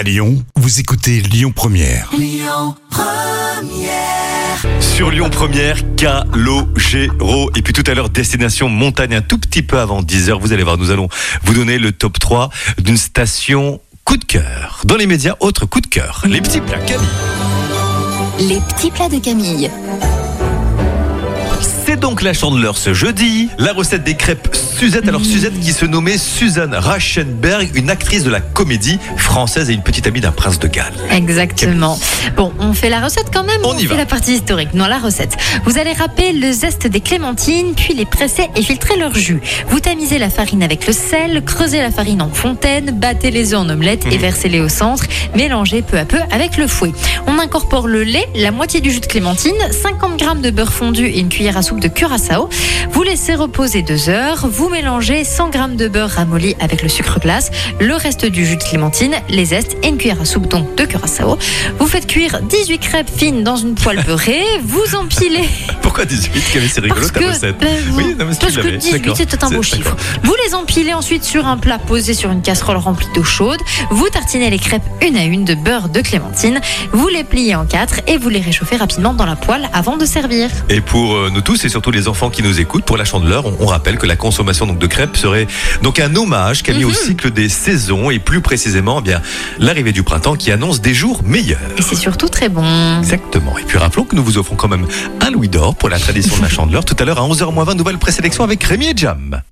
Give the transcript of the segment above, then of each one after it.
À Lyon, vous écoutez Lyon Première. Sur Lyon Première, Calogero. Et puis tout à l'heure, destination montagne, un tout petit peu avant 10h. Vous allez voir, nous allons vous donner le top 3 d'une station coup de cœur. Dans les médias, autre coup de cœur. Les petits plats Camille. Les petits plats de Camille. Donc la chandeleur ce jeudi. La recette des crêpes Suzette. Alors Suzette qui se nommait Suzanne Rachenberg, une actrice de la comédie française et une petite amie d'un prince de Galles. Exactement. Bon, on fait la recette quand même. On y fait va. la partie historique? Non, la recette. Vous allez râper le zeste des clémentines, puis les presser et filtrer leur jus. Vous tamisez la farine avec le sel, creusez la farine en fontaine, battez les œufs en omelette Mhm. et versez-les au centre. Mélangez peu à peu avec le fouet. On incorpore le lait, la moitié du jus de clémentine, 50 g de beurre fondu et une cuillère à soupe de curaçao. Vous laissez reposer deux heures. Vous mélangez 100 g de beurre ramolli avec le sucre glace, le reste du jus de clémentine, les zestes et une cuillère à soupe donc de curaçao. Vous faites cuire 18 crêpes fines dans une poêle beurrée. Vous empilez. Pourquoi 18 Camille, c'est rigolo ta recette. vous- oui, non, mais parce que l'avais. 18 D'accord. c'était un beau chiffre. Vous les empilez ensuite sur un plat posé sur une casserole remplie d'eau chaude. Vous tartinez les crêpes une à une de beurre de clémentine. Vous les pliez en quatre et vous les réchauffez rapidement dans la poêle avant de servir. Et pour euh, nous tous et surtout les enfants qui nous écoutent, pour la chandeleur, on, on rappelle que la consommation donc de crêpes serait donc un hommage Camille Mhm. au cycle des saisons et plus précisément eh bien l'arrivée du printemps qui annonce des jours meilleurs. Et c'est surtout très bon. Exactement. Et puis rappelons que nous vous offrons quand même un louis d'or pour la tradition de la chandeleur. Tout à l'heure à 11h20, nouvelle présélection avec Rémi et Jam.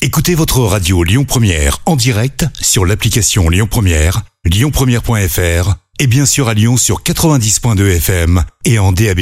Écoutez votre radio Lyon Première en direct sur l'application Lyon Première, lyonpremière.fr et bien sûr à Lyon sur 90.2 FM et en DAB+.